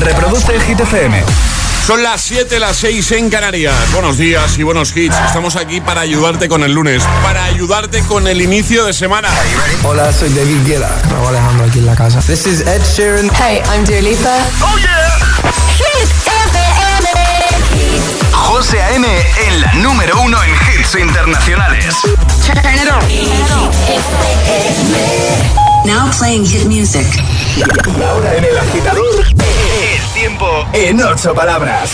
Reproduce el Hit FM. Son las 7, las 6 en Canarias. Buenos días y buenos hits. Estamos aquí para ayudarte con el lunes, para ayudarte con el inicio de semana. Hola, soy David Guetta. Me voy Alejandro aquí en la casa. This is Ed Sheeran. Hey, I'm Dua Lipa. ¡Oh, yeah! Hit FM. José A.M. en la número uno en hits internacionales. Turn it on. Now playing hit music. Ahora en el agitador, tiempo en ocho palabras.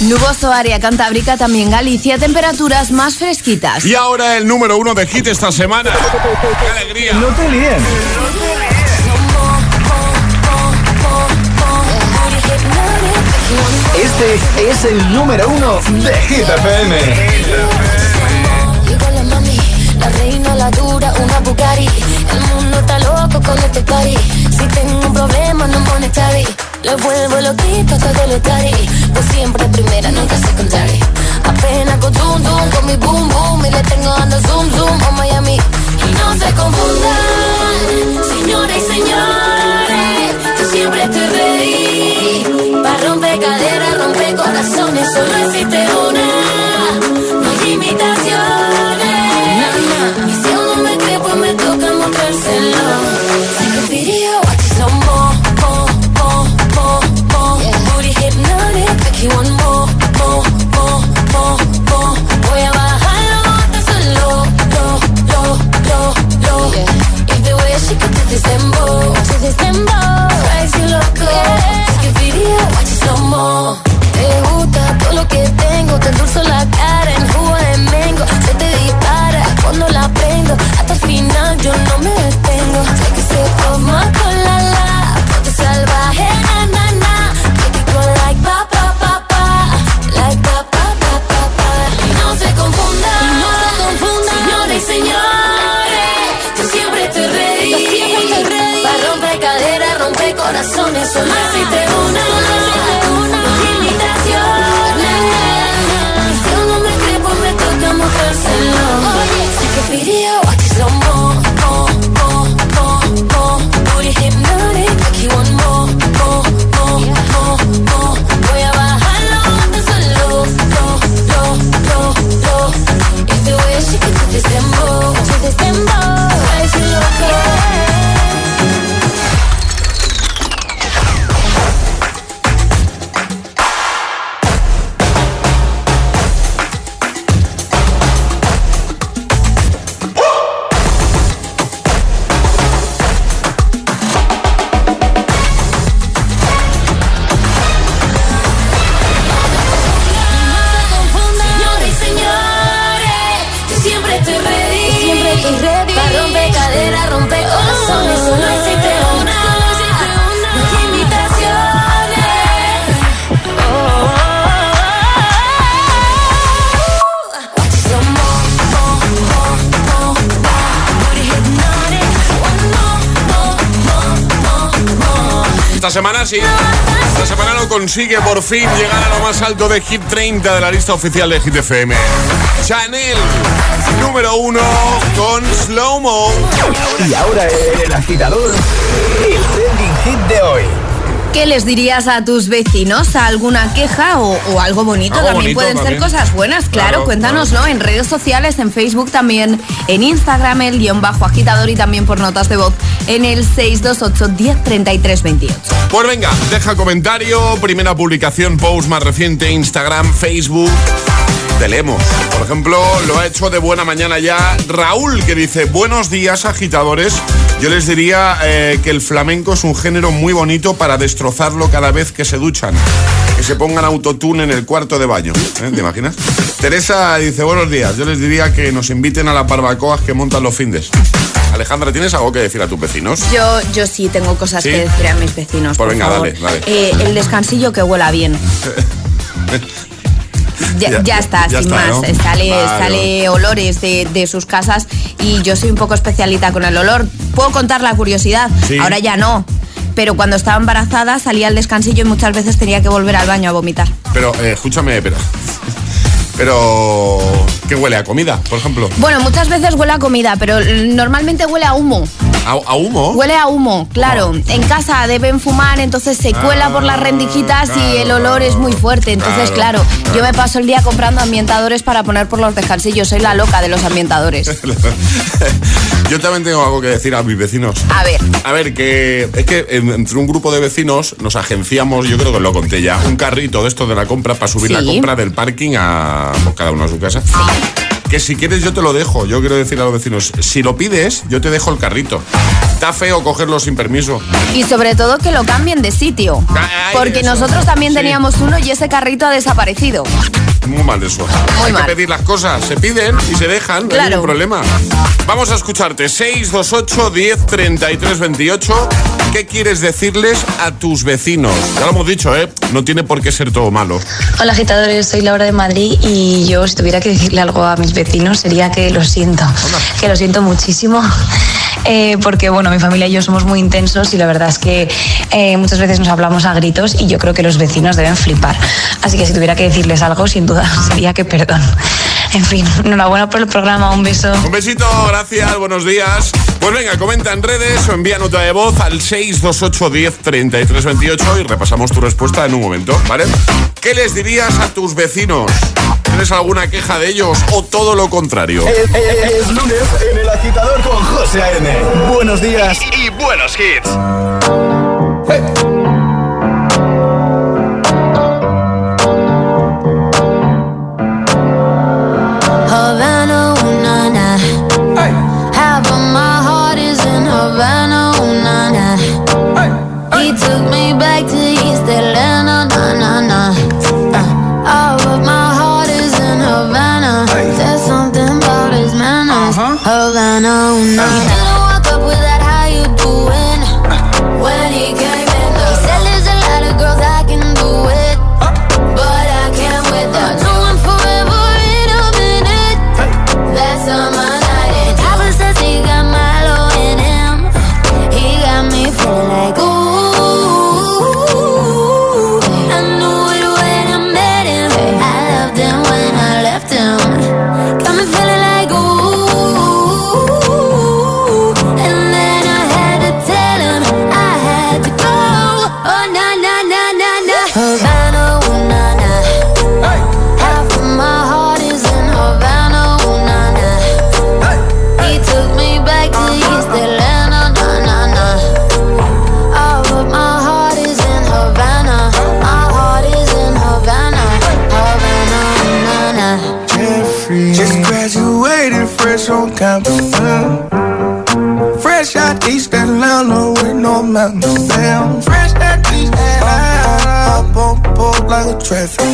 Nuboso área cantábrica, también Galicia, temperaturas más fresquitas. Y ahora el número uno de hit esta semana. ¡Qué alegría! No te líes. Este es el número uno de Hit FM. Llegó la mami, la reina, la dura, una Bugatti. El mundo está loco con este party. Si tengo un problema, no Lo vuelvo loquito todo lo tari. Pues siempre primera, nunca secondary. Apenas con zoom zoom, con mi boom boom. Y le tengo dando zoom zoom a Miami. Y no se confundan, señores y señores. Yo siempre estoy ready. Pa' romper caderas, romper corazones. Solo existe una. No imitaciones. To this dembow, drives you loco. Take a video, watch it slow mo. Consigue por fin llegar a lo más alto de Hit 30 de la lista oficial de Hit FM. Chanel, número uno con Slow Mo. Y ahora el agitador, ¿Qué les dirías a tus vecinos? ¿Alguna queja o, o algo bonito? Algo también bonito pueden también. ser cosas buenas, claro, Claro, cuéntanoslo en redes sociales, en Facebook también, en Instagram, el guion bajo agitador y también por notas de voz en el 628 1033 28. Pues venga, deja comentario, primera publicación, post más reciente, Instagram, Facebook. Te leemos. Por ejemplo, lo ha hecho de buena mañana ya Raúl, que dice, buenos días agitadores. Yo les diría eh, que el flamenco es un género muy bonito para destrozarlo cada vez que se duchan. Que se pongan autotune en el cuarto de baño. ¿Eh? ¿Te imaginas? Teresa dice, buenos días. Yo les diría que nos inviten a las barbacoas que montan los findes. Alejandra, ¿tienes algo que decir a tus vecinos? Yo, yo sí tengo cosas ¿Sí? que decir a mis vecinos. Pues por venga, favor. dale, dale. Eh, el descansillo que huela bien. Ya, Ya- ya está, ya sin está, más. ¿no? Sale, Vale, sale olores de, de sus casas y yo soy un poco especialita con el olor. Puedo contar la curiosidad, Sí. ahora ya no. Pero cuando estaba embarazada salía al descansillo y muchas veces tenía que volver al baño a vomitar. Pero, eh, escúchame, pero... Pero... ¿Qué huele a comida, por ejemplo? Bueno, muchas veces huele a comida, pero normalmente huele a humo. ¿A, a humo? Huele a humo, claro. En casa deben fumar, entonces se cuela por las rendijitas y el olor es muy fuerte. Entonces, Claro. claro, yo me paso el día comprando ambientadores para poner por los descansillos. Soy la loca de los ambientadores. Yo también tengo algo que decir a mis vecinos. A ver, A ver, que es que en- entre un grupo de vecinos nos agenciamos, yo creo que lo conté ya, un carrito de esto de la compra para subir la compra del parking a cada uno a su casa. Que si quieres yo te lo dejo. Yo quiero decir a los vecinos, si lo pides, yo te dejo el carrito. Está feo cogerlo sin permiso. y sobre todo que lo cambien de sitio. Ay, Porque eso. nosotros también Sí. teníamos uno y ese carrito ha desaparecido. Muy mal eso. Hay mal. que pedir las cosas. Se piden y se dejan. No hay ningún problema. Vamos a escucharte. 628 10 33 28. ¿Qué quieres decirles a tus vecinos? Ya lo hemos dicho, ¿eh? No tiene por qué ser todo malo. Hola agitadores, soy Laura de Madrid y yo si tuviera que decirle algo a mis vecinos sería que lo siento, que lo siento muchísimo. Eh, porque bueno, mi familia y yo somos muy intensos y la verdad es que eh, muchas veces nos hablamos a gritos y yo creo que los vecinos deben flipar. Así que si tuviera que decirles algo, sin duda sería que perdón. En fin, enhorabuena por el programa, un beso. Un besito, gracias, buenos días. Pues venga, comenta en redes o envía nota de voz al 628 10 33 28 y repasamos tu respuesta en un momento, ¿vale? ¿Qué les dirías a tus vecinos? ¿Tienes alguna queja de ellos o todo lo contrario? Es, es- es lunes en el agitador con José A.M. Buenos días y, y buenos hits. Traffic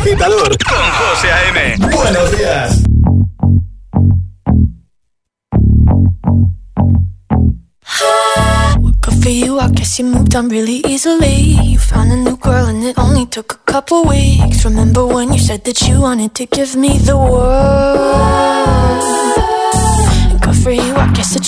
agitador con José A.M. Buenos días. Good for you, I guess you moved on really easily. You found a new girl, and it only took a couple weeks. Remember when you said that you wanted to give me the world? Good for you, I guess it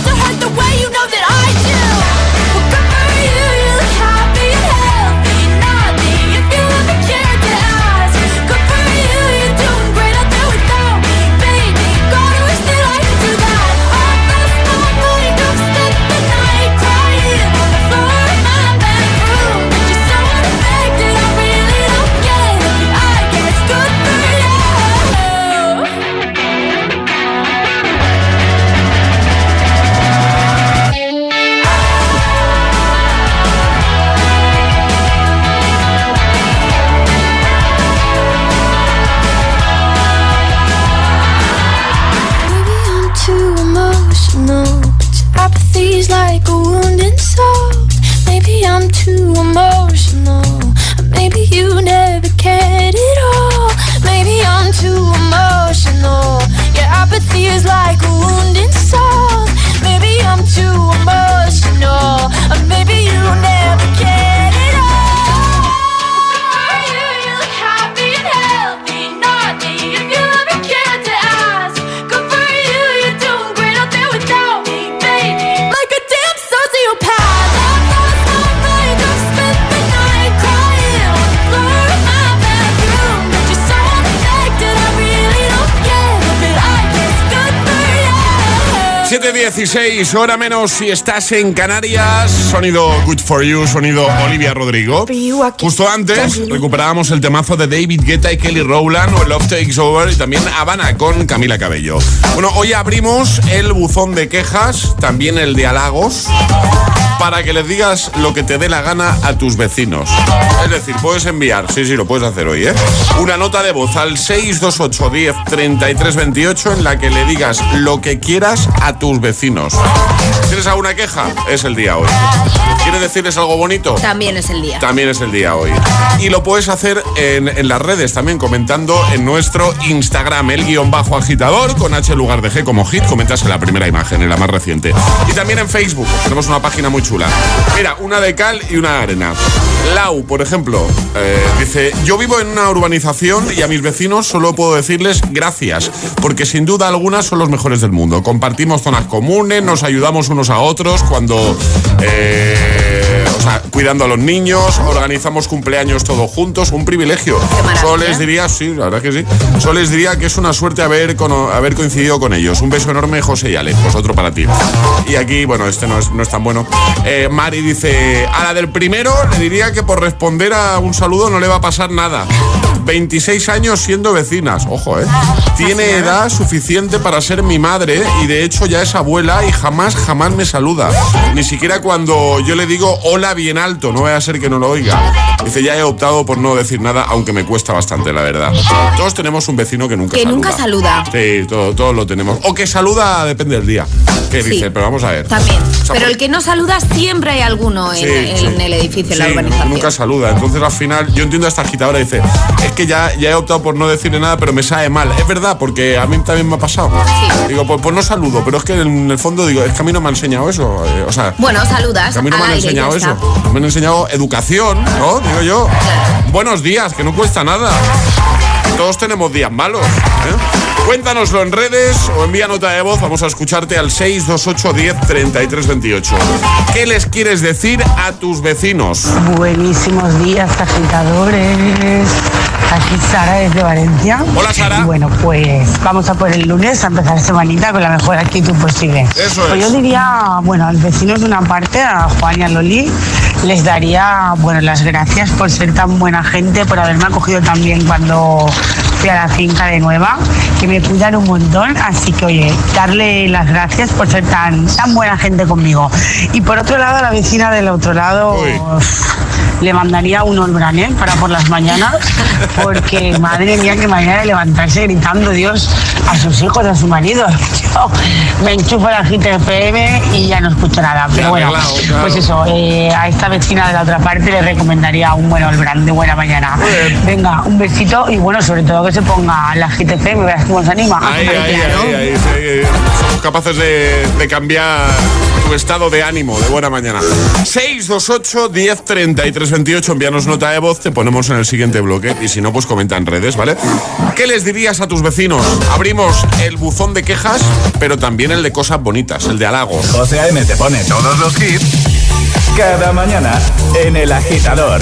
16, hora menos si estás en Canarias. Sonido Good for You, sonido Olivia Rodrigo. Justo antes recuperábamos el temazo de David Guetta y Kelly Rowland o Love Takes Over y también Habana con Camila Cabello. Bueno, hoy abrimos el buzón de quejas, también el de halagos para que les digas lo que te dé la gana a tus vecinos. Es decir, puedes enviar, sí, sí, lo puedes hacer hoy, ¿eh? Una nota de voz al 628 10 33 28 en la que le digas lo que quieras a tus vecinos. ¿Tienes alguna queja? Es el día hoy. ¿Quieres decirles algo bonito? También es el día. También es el día hoy. Y lo puedes hacer en, en las redes también, comentando en nuestro Instagram, el guion bajo agitador, con H lugar de G como hit. Comentas en la primera imagen, en la más reciente. Y también en Facebook, tenemos una página muy chula. Mira, una de cal y una de arena. Lau, por ejemplo, eh, dice: Yo vivo en una urbanización y a mis vecinos solo puedo decirles gracias, porque sin duda alguna son los mejores del mundo. Compartimos zonas comunes, nos ayudamos unos a otros cuando. eh, o sea, cuidando a los niños, organizamos cumpleaños todos juntos, un privilegio. Solo les diría, sí, la verdad que sí. Solo les diría que es una suerte haber, haber coincidido con ellos. Un beso enorme, José y Ale. Pues otro para ti. Y aquí, bueno, este no es, no es tan bueno. Eh, Mari dice, a la del primero le diría que por responder a un saludo no le va a pasar nada. 26 años siendo vecinas, ojo, ¿eh? Tiene edad suficiente para ser mi madre y de hecho ya es abuela y jamás, jamás me saluda. Ni siquiera cuando yo le digo hola bien alto, no vaya a ser que no lo oiga. Dice, ya he optado por no decir nada, aunque me cuesta bastante, la verdad. Todos tenemos un vecino que nunca Que saluda. nunca saluda. Sí, todo- todos lo tenemos. O que saluda, depende del día. ¿Qué Sí. dice? Pero vamos a ver. También. Pero el que no saluda siempre hay alguno en, Sí, en sí. el edificio, en la urbanización. Nunca saluda. Entonces al final, yo entiendo a esta agitadora, dice, es que ya, ya he optado por no decirle nada, pero me sabe mal. Es verdad, porque a mí también me ha pasado. Digo, pues, pues no saludo, pero es que en el fondo digo, es que a mí no me han enseñado eso. eh, o sea, Bueno, saludas. a mí no me han enseñado eso. Me han enseñado educación, ¿no? Digo yo. Buenos días, que no cuesta nada. Todos tenemos días malos. ¿eh? Cuéntanoslo en redes o envía nota de voz. Vamos a escucharte al 628 10 33 28. ¿Qué les quieres decir a tus vecinos? Buenísimos días, agitadores. Aquí Sara desde Valencia. Hola, Sara. Y bueno, pues vamos a por el lunes a empezar semanita con la mejor actitud posible. Eso Pues es. yo diría, bueno, a los vecinos de una parte, a Juan y a Loli, les daría, bueno, las gracias por ser tan buena gente, por haberme acogido tan bien cuando fui a la finca de Nueva, que me cuidan un montón, así que oye, darle las gracias por ser tan, tan buena gente conmigo. Y por otro lado, a la vecina del otro lado, le mandaría un Olbran, ¿eh? Para por las mañanas, porque madre mía, que mañana de levantarse gritando Dios a sus hijos, a su marido. Yo me enchufo la GTFM y ya no escucho nada. Pero bueno, arreglado, claro. pues eso, eh, a esta vecina de la otra parte le recomendaría un buen Olbran de buena mañana. Venga, un besito y bueno, sobre todo que se ponga la GTFM, anima. Ahí, ahí, ahí, ahí, sí, Somos capaces de, de cambiar tu estado de ánimo de buena mañana. 628 10 33 28. Envíanos nota de voz, te ponemos en el siguiente bloque. Y si no, pues comenta en redes, ¿vale? ¿Qué les dirías a tus vecinos? Abrimos el buzón de quejas, pero también el de cosas bonitas, el de halagos. José A.M. te pone todos los hits cada mañana en El Agitador.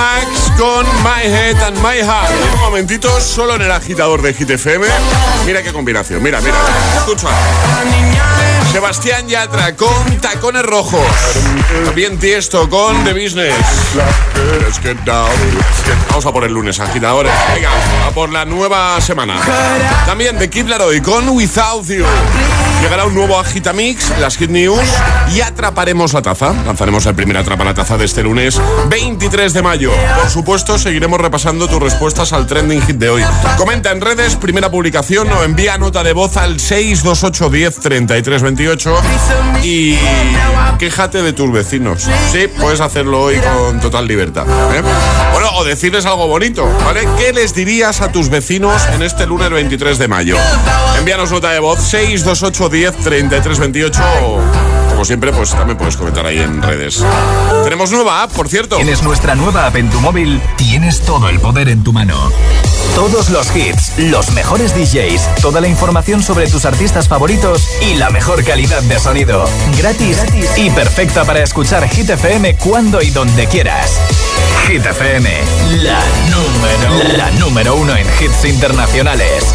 Max con My Head and My Heart. Un momentito, solo en el agitador de Hit FM. Mira qué combinación, mira, mira. Escucha. Sebastián Yatra con Tacones Rojos. También Tiesto con The Business. Vamos a por el lunes, agitadores. Venga, a por la nueva semana. También The Kid Laroi con Without You. Llegará un nuevo Agitamix, las Hit News y atraparemos la taza. Lanzaremos el primer Atrapa la Taza de este lunes 23 de mayo. Por supuesto, seguiremos repasando tus respuestas al trending hit de hoy. Comenta en redes, primera publicación o envía nota de voz al 628 10 33 28 y quéjate de tus vecinos. Sí, puedes hacerlo hoy con total libertad. ¿eh? Bueno, o decirles algo bonito, ¿vale? ¿Qué les dirías a tus vecinos en este lunes 23 de mayo? Envíanos nota de voz 628 10 33 28 o, como siempre, pues también puedes comentar ahí en redes. Tenemos nueva app, por cierto. Tienes nuestra nueva app en tu móvil, tienes todo el poder en tu mano. Todos los hits, los mejores DJs, toda la información sobre tus artistas favoritos y la mejor calidad de sonido. Gratis, y perfecta para escuchar Hit FM cuando y donde quieras. Hit FM, la número, la número uno en hits internacionales.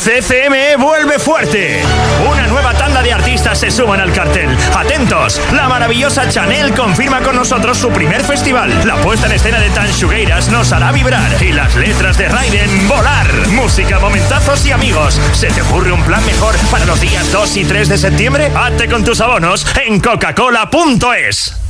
CCME vuelve fuerte. Una nueva tanda de artistas se suman al cartel. Atentos, la maravillosa Chanel confirma con nosotros su primer festival. La puesta en escena de Tan Shugueiras nos hará vibrar. Y las letras de Raiden, volar. Música, momentazos y amigos. ¿Se te ocurre un plan mejor para los días 2 y 3 de septiembre? Hazte con tus abonos en coca-cola.es.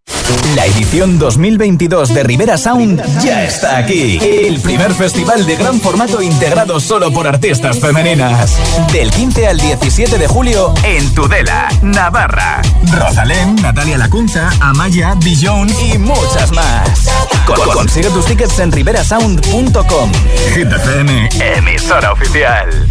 La edición 2022 de Rivera Sound ya está aquí. El primer festival de gran formato integrado solo por artistas femeninas. Del 15 al 17 de julio en Tudela, Navarra. Rosalén, Natalia Lacunza, Amaya, Dijon y muchas más. Con- consigue tus tickets en riverasound.com. Hit FM, emisora oficial.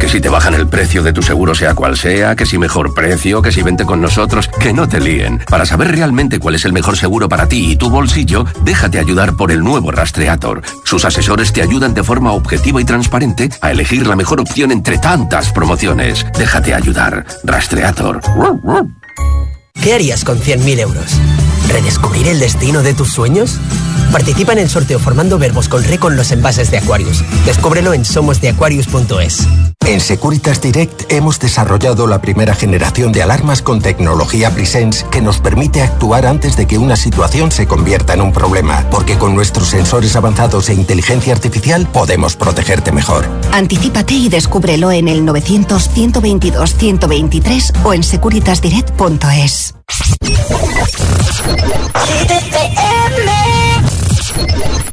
Que si te bajan el precio de tu seguro sea cual sea, que si mejor precio, que si vente con nosotros, que no te líen. Para saber realmente cuál es el mejor seguro para ti y tu bolsillo, déjate ayudar por el nuevo Rastreator. Sus asesores te ayudan de forma objetiva y transparente a elegir la mejor opción entre tantas promociones. Déjate ayudar. Rastreator. ¿Qué harías con 100.000 euros? ¿Redescubrir el destino de tus sueños? Participa en el sorteo formando verbos con re con los envases de Aquarius. Descúbrelo en somosdeaquarius.es. En Securitas Direct hemos desarrollado la primera generación de alarmas con tecnología Presence que nos permite actuar antes de que una situación se convierta en un problema, porque con nuestros sensores avanzados e inteligencia artificial podemos protegerte mejor. Anticípate y descúbrelo en el 900-122-123 o en securitasdirect.es.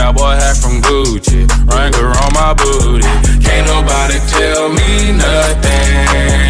Cowboy hat from Gucci, Wrangler on my booty. Can't nobody tell me nothing.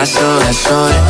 mi pedazo de sol.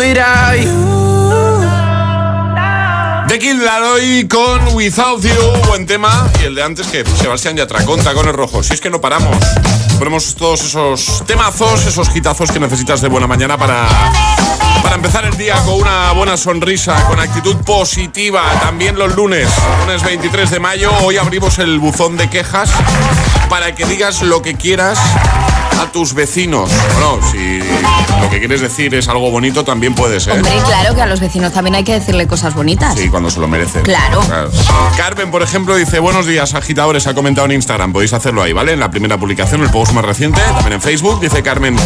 without you. The Kid Laroi con Without You, buen tema. Y el de antes que Sebastián Yatra con tacones rojos. Si es que no paramos. Ponemos todos esos temazos, esos hitazos que necesitas de buena mañana para, para empezar el día con una buena sonrisa, con actitud positiva. También los lunes, lunes 23 de mayo, hoy abrimos el buzón de quejas para que digas lo que quieras a tus vecinos. Bueno, si lo que quieres decir es algo bonito, también puede ser. Hombre, claro que a los vecinos también hay que decirle cosas bonitas. Sí, cuando se lo merecen. Claro. Carmen, por ejemplo, dice, buenos días, agitadores, ha comentado en Instagram, podéis hacerlo ahí, ¿vale? En la primera publicación, el post más reciente, también en Facebook, dice Carmen,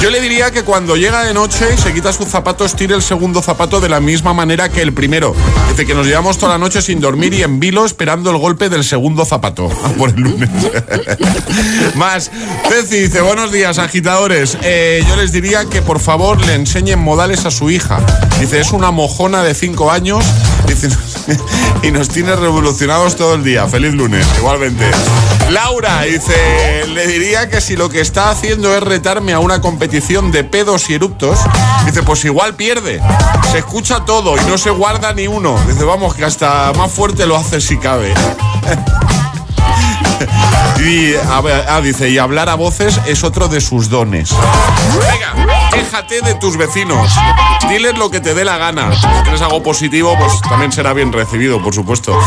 yo le diría que cuando llega de noche y se quita sus zapatos, tire el segundo zapato de la misma manera que el primero. Dice que nos llevamos toda la noche sin dormir y en vilo esperando el golpe del segundo zapato. Por el lunes. más, Ceci dice, buenos días, agitadores. Eh, yo les diría que por favor le enseñen modales a su hija. Dice, es una mojona de 5 años. Dice, y nos tiene revolucionados todo el día. Feliz lunes, igualmente. Laura dice, le diría que si lo que está haciendo es retarme a una competición de pedos y eruptos, dice, pues igual pierde. Se escucha todo y no se guarda ni uno. Dice, vamos, que hasta más fuerte lo hace si cabe. y a ver, ah, dice, y hablar a voces es otro de sus dones. Venga, quéjate de tus vecinos. Diles lo que te dé la gana. Si tienes algo positivo, pues también será bien recibido, por supuesto.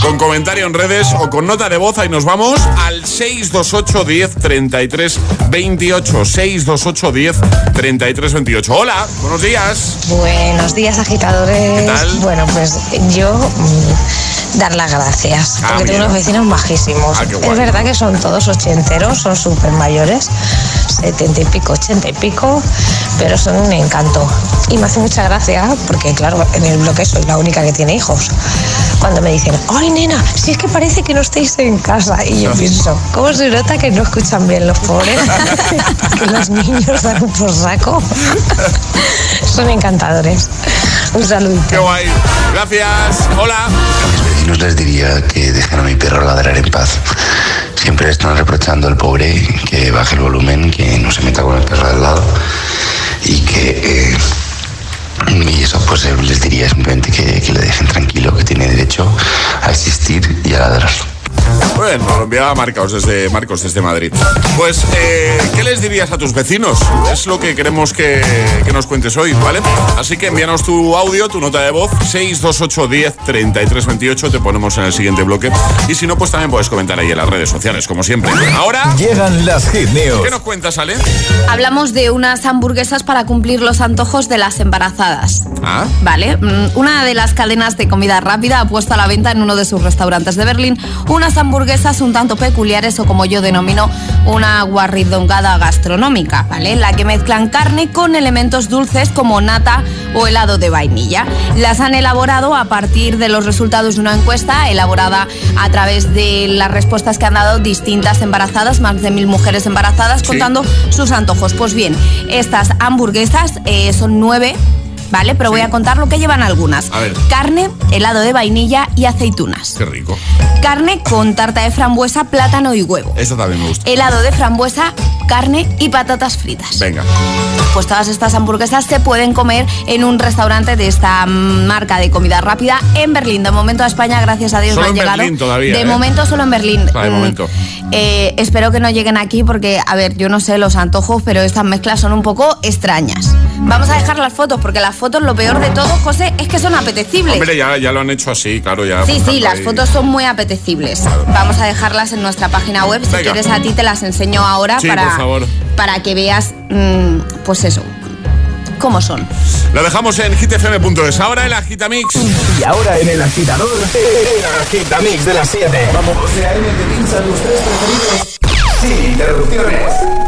Con comentario en redes o con nota de voz, ahí nos vamos al 628 10 33 28. 628 10 33 28. Hola, buenos días. Buenos días, agitadores. ¿Qué tal? Bueno, pues yo mm, dar las gracias. Ah, porque tengo unos vecinos majísimos. Ah, es verdad que son todos ochenteros, son súper mayores, setenta y pico, ochenta y pico, pero son un encanto. Y me hace mucha gracia porque, claro, en el bloque soy la única que tiene hijos. Cuando me dicen, ¡ay, nena! Si es que parece que no estáis en casa. Y yo pienso, ¿cómo se nota que no escuchan bien los pobres? que los niños dan por saco. Son encantadores. Un saludo. Qué guay. Gracias. Hola. A mis vecinos les diría que dejen a mi perro ladrar en paz. Siempre están reprochando al pobre que baje el volumen, que no se meta con el perro del lado y que... eh, y eso pues eh, les diría simplemente que, que le dejen tranquilo, que tiene derecho a existir y a ladrar. Bueno, lo enviaba Marcos desde, Marcos desde Madrid. Pues, eh, ¿qué les dirías a tus vecinos? Es lo que queremos que, que nos cuentes hoy, ¿vale? Así que envíanos tu audio, tu nota de voz, 628 10 33 28, te ponemos en el siguiente bloque. Y si no, pues también puedes comentar ahí en las redes sociales, como siempre. Ahora... Llegan las hit news. ¿Qué nos cuentas, Ale? Hablamos de unas hamburguesas para cumplir los antojos de las embarazadas. Ah, Vale, mm, una de las cadenas de comida rápida ha puesto a la venta en uno de sus restaurantes de Berlín unas hamburguesas un tanto peculiares o como yo denomino una guarridongada gastronómica, ¿vale? La que mezclan carne con elementos dulces como nata o helado de vainilla. Las han elaborado a partir de los resultados de una encuesta elaborada a través de las respuestas que han dado distintas embarazadas, más de mil mujeres embarazadas, contando sus antojos. Pues bien, estas hamburguesas eh, son nueve. ¿Vale? Pero voy a contar lo que llevan algunas. A ver. Carne, helado de vainilla y aceitunas. qué rico. Carne con tarta de frambuesa, plátano y huevo. Eso también me gusta. Helado de frambuesa, carne y patatas fritas. Venga. Pues todas estas hamburguesas se pueden comer en un restaurante de esta marca de comida rápida en Berlín. De momento a España, gracias a Dios, Solo no han en llegado. Berlín todavía, de ¿eh? momento solo en Berlín. Ah, de Mm, momento. eh, espero que no lleguen aquí porque, a ver, yo no sé los antojos, pero estas mezclas son un poco extrañas. Vamos a dejar las fotos porque las fotos, lo peor de todo, José, es que son apetecibles. Hombre, ya, ya lo han hecho así, claro, ya. Sí, sí, apuntando las ahí. fotos son muy apetecibles. Vamos a dejarlas en nuestra página web. Si Venga. quieres a ti te las enseño ahora Sí, para, por favor. para que veas, mm, pues eso, cómo son. Lo dejamos en hitfm.es. Ahora el Agitamix. Y ahora en el agitador, el agitamix de las 7. Vamos. José A.M. te pincha tus tres preferidos sin interrupciones.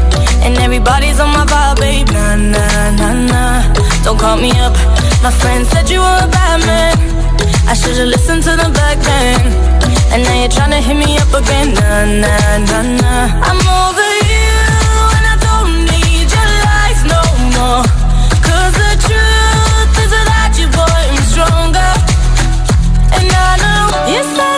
And everybody's on my vibe, babe. Nah, nah, nah, nah. Don't call me up. My friend said you were a bad man. I should've listened to the back then And now you're tryna hit me up again. Nah, nah, nah, nah. I'm over you And I don't need your lies no more. Cause the truth is without you, boy, I'm stronger. And I know you said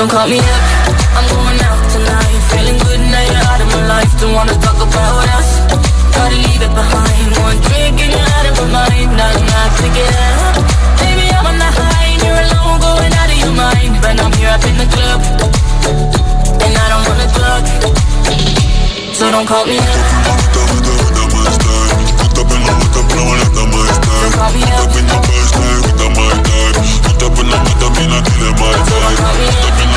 don't call me up. I'm going out tonight. Feeling good now you're out of my life. Don't wanna talk about us. Gotta leave it behind. One drink and you're out of my mind. Now I'm not up. Baby, I'm on the high and you're alone, going out of your mind. But I'm here up in the club, and I don't wanna talk. So don't call me up. Don't call Put up. Don't call me up.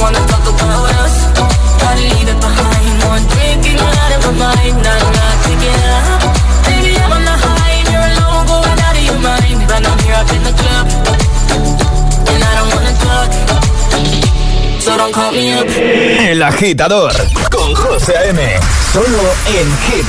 wanna talk. About us. El agitador con José A.M. Solo en Hit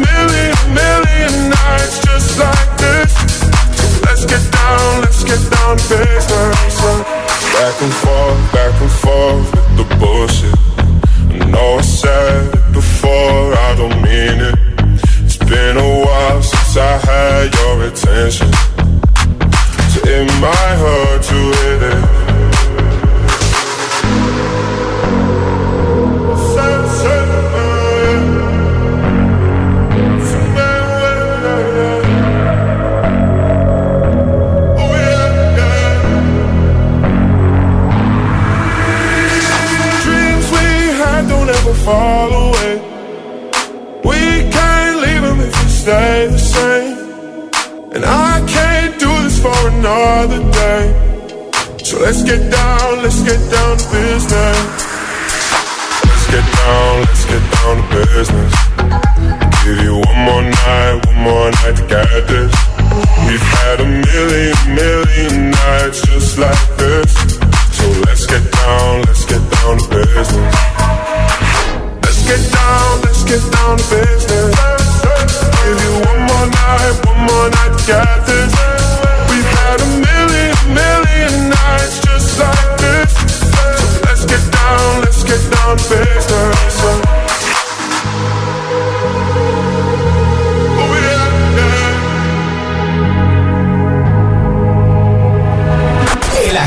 Back and forth, back and forth with the bullshit. I know I said it before, I don't mean it. It's been a while since I had your attention.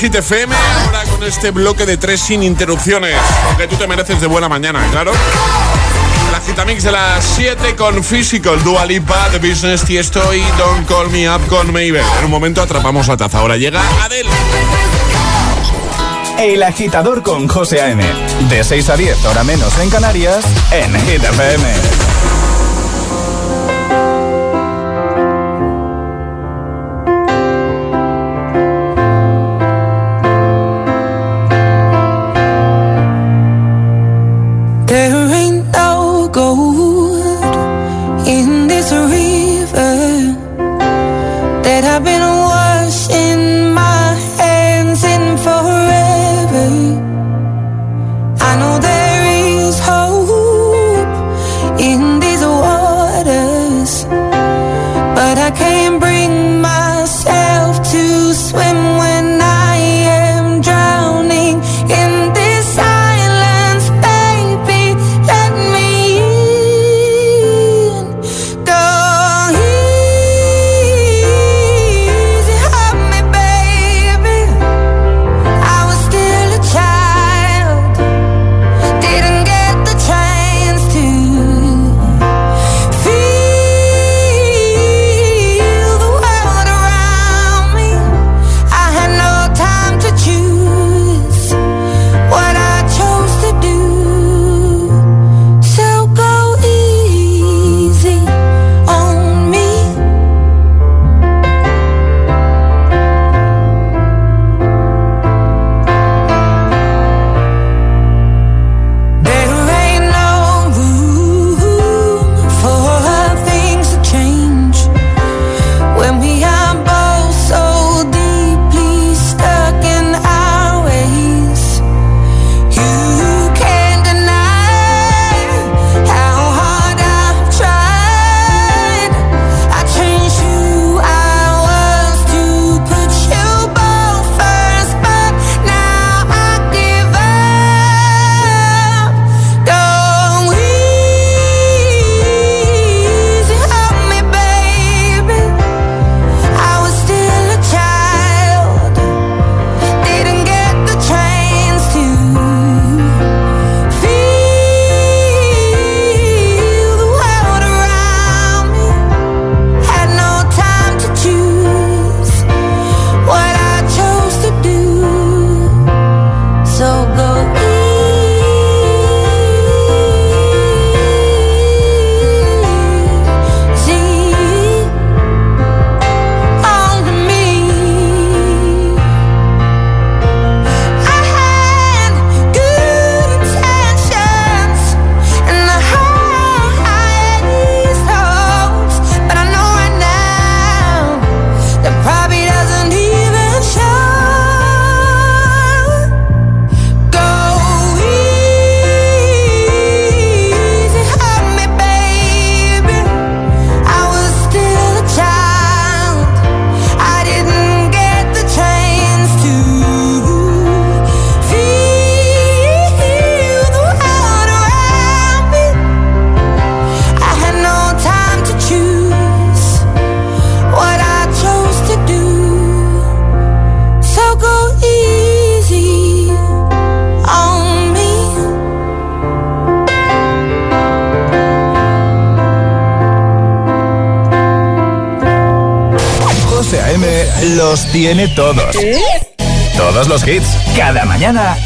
Hit FM, ahora con este bloque de tres sin interrupciones, aunque tú te mereces de buena mañana, claro. El agitamix de las 7 con Physical, Dua Lipa, The Business, Tiesto y Don't Call Me Up con Maybell. En un momento atrapamos la taza, ahora llega Adele. El agitador con José A.M. De 6 a 10, hora menos en Canarias, en Hit FM.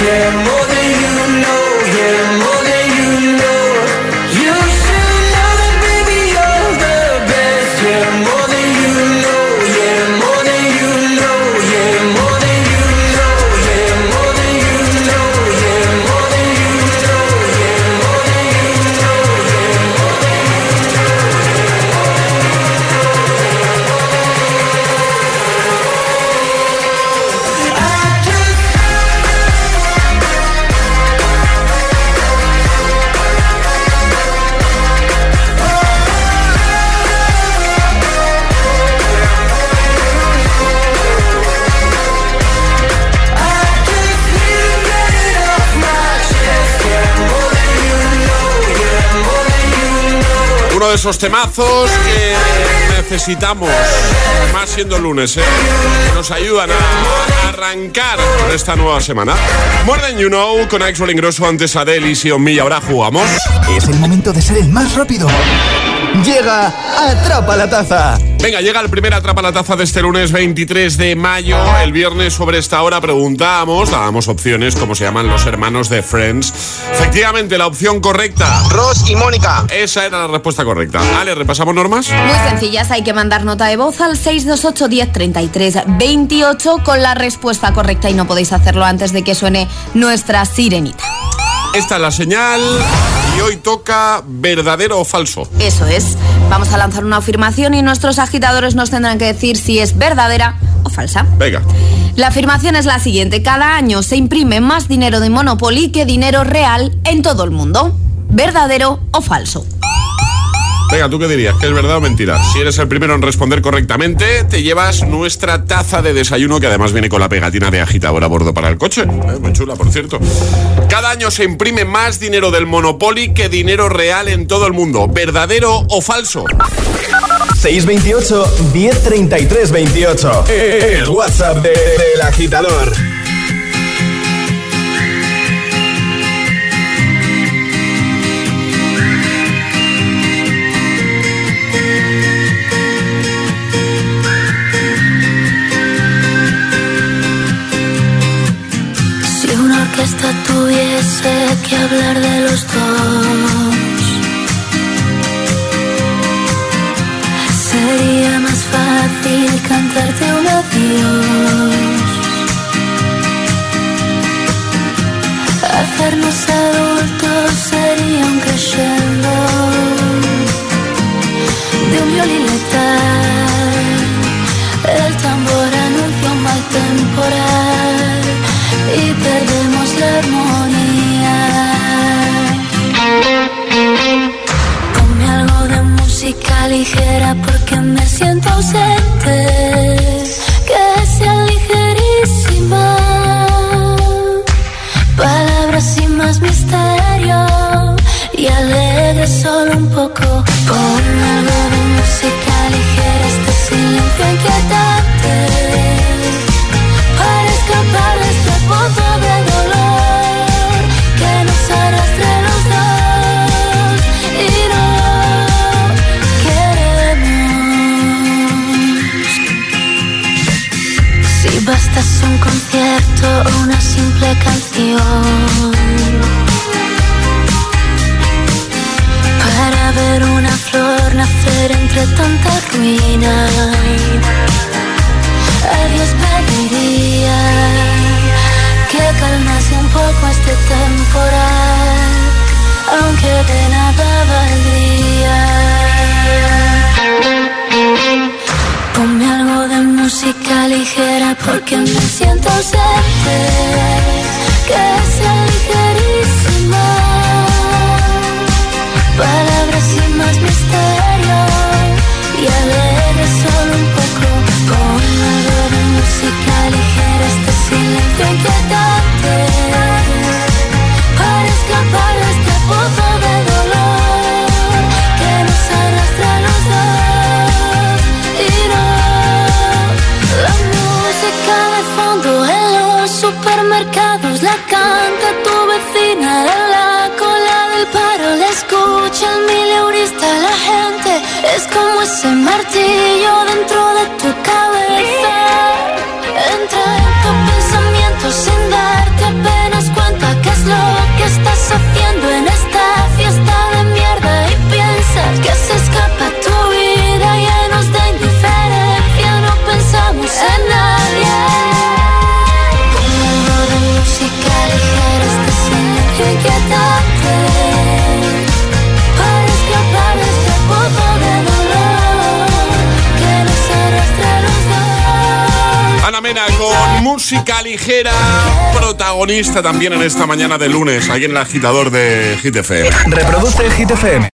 Yeah, more than you know Yeah, esos temazos que necesitamos, más siendo lunes, ¿eh? nos ayudan a arrancar por esta nueva semana. More Than You Know con Axel Ingrosso antes Adele y Sion y ahora jugamos. Es el momento de ser el más rápido. Llega Atrapa la Taza. Venga, llega el primer Atrapa la Taza de este lunes 23 de mayo. El viernes sobre esta hora preguntábamos, dábamos opciones, como se llaman los hermanos de Friends. Efectivamente, la opción correcta. Ross y Mónica. Esa era la respuesta correcta. Vale, repasamos normas. Muy sencillas, hay que mandar nota de voz al 628 10 33 28 con la respuesta correcta y no podéis hacerlo antes de que suene nuestra sirenita. Esta es la señal y hoy toca verdadero o falso. Eso es. Vamos a lanzar una afirmación y nuestros agitadores nos tendrán que decir si es verdadera o falsa. Venga. La afirmación es la siguiente. Cada año se imprime más dinero de Monopoly que dinero real en todo el mundo. ¿Verdadero o falso? Venga, ¿tú qué dirías? ¿Que es verdad o mentira? Si eres el primero en responder correctamente, te llevas nuestra taza de desayuno que además viene con la pegatina de agitador a bordo para el coche. Eh, muy chula, por cierto. Cada año se imprime más dinero del Monopoly que dinero real en todo el mundo. ¿Verdadero o falso? 628 1033 28. El WhatsApp de- del agitador. Hablar una simple canción para ver una flor nacer entre tanta ruina. A Dios pediría que calmase un poco este temporal, aunque de nada valdría. Ponme algo de música ligera porque me siento ausente. Que sea música ligera, protagonista también en esta mañana de lunes, ahí en el agitador de GTFM. Reproduce GTFM.